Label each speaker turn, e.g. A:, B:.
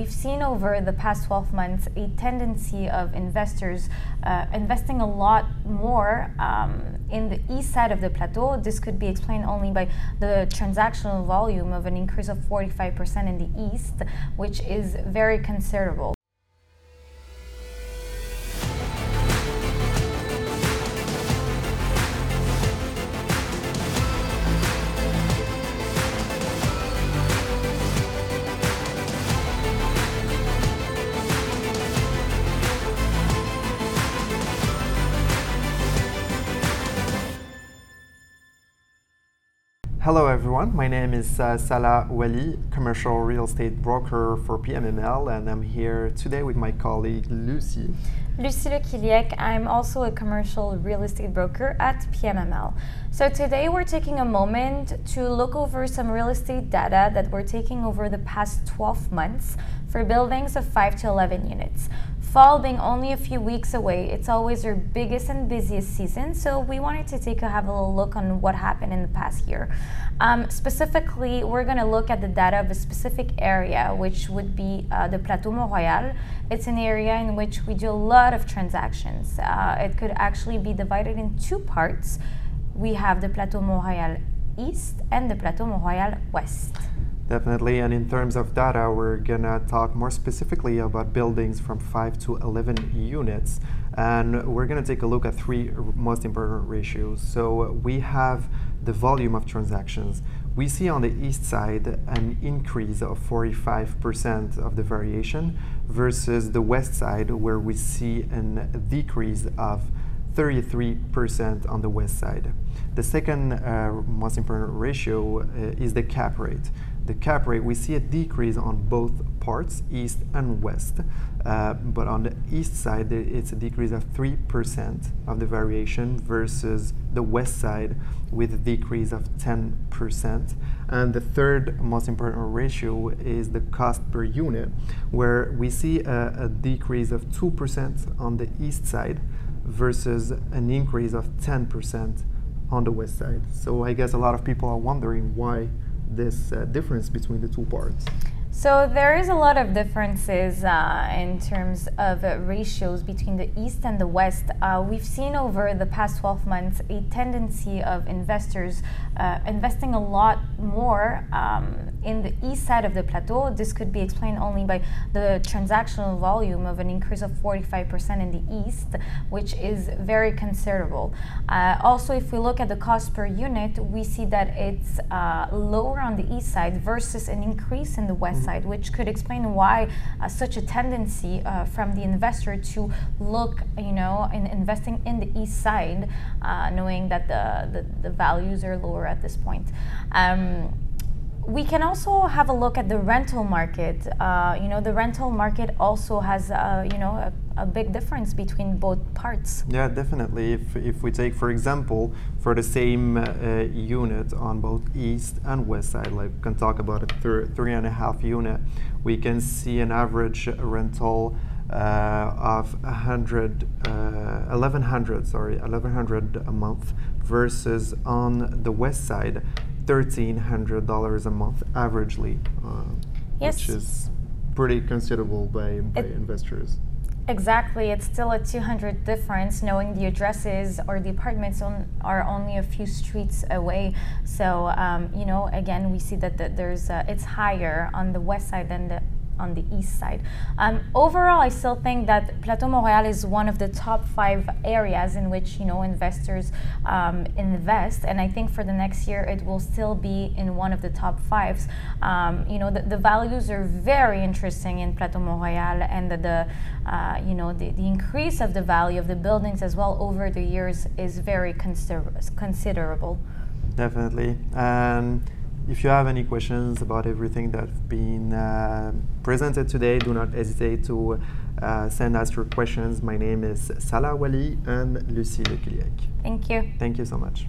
A: we've seen over the past 12 months a tendency of investors uh, investing a lot more um, in the east side of the plateau. This could be explained only by the transactional volume of an increase of 45% in the east, which is very considerable.
B: Hello everyone, my name is uh, Salah Wali, commercial real estate broker for PMML, and I'm here today with my colleague Lucy.
A: Lucy Lequilliec, I'm also a commercial real estate broker at PMML. So today we're taking a moment to look over some real estate data that we're taking over the past 12 months for buildings of 5 to 11 units. Fall being only a few weeks away, it's always our biggest and busiest season, so we wanted to take a have a little look on what happened in the past year. Um, specifically, we're going to look at the data of a specific area, which would be uh, the Plateau Mont Royal. It's an area in which we do a lot of transactions. Uh, it could actually be divided in two parts. We have the Plateau Mont Royal East and the Plateau Mont Royal West.
B: Definitely, and in terms of data, we're gonna talk more specifically about buildings from 5 to 11 units, and we're gonna take a look at three most important ratios. So we have the volume of transactions. We see on the east side an increase of 45% of the variation versus the west side, where we see a decrease of 33% on the west side. The second uh, most important ratio uh, is the cap rate the cap rate, we see a decrease on both parts, east and west. Uh, but on the east side, it's a decrease of 3% of the variation versus the west side with a decrease of 10%. And the third most important ratio is the cost per unit, where we see a, a decrease of 2% on the east side versus an increase of 10% on the west side. So I guess a lot of people are wondering why this uh, difference between the two parts?
A: So there is a lot of differences uh, in terms of uh, ratios between the East and the West. Uh, we've seen over the past 12 months a tendency of investors uh, investing a lot more um, in the east side of the plateau. This could be explained only by the transactional volume of an increase of 45% in the east, which is very considerable. Uh, also, if we look at the cost per unit, we see that it's uh, lower on the east side versus an increase in the west. Side, which could explain why uh, such a tendency uh, from the investor to look, you know, in investing in the east side, uh, knowing that the, the, the, values are lower at this point. Um, we can also have a look at the rental market. Uh, you know, the rental market also has, uh, you know, a, a, big difference between both parts.
B: Yeah, definitely. If, if we take, for example, for the same uh, unit on both east and west side, like we can talk about a thir- three and a half unit, we can see an average rental uh, of 100, uh, 1100, sorry, 1100 a month versus on the west side $1,300 a month averagely, uh, yes. which is pretty considerable by, by investors.
A: Exactly, it's still a 200 difference knowing the addresses or the apartments on, are only a few streets away. So, um, you know, again, we see that the, there's a, it's higher on the west side than the on the east side. Um, overall, I still think that Plateau Mont Royal is one of the top five areas in which you know investors um, invest, and I think for the next year it will still be in one of the top fives. Um, you know, the, the, values are very interesting in Plateau Mont Royal, and the, the uh, you know the, the increase of the value of the buildings as well over the years is very consider- considerable.
B: Definitely. Um, if you have any questions about everything that's been uh, presented today, do not hesitate to uh, send us your questions. My name is Salah Wali and Lucie Lequilliec.
A: Thank you.
B: Thank you so much.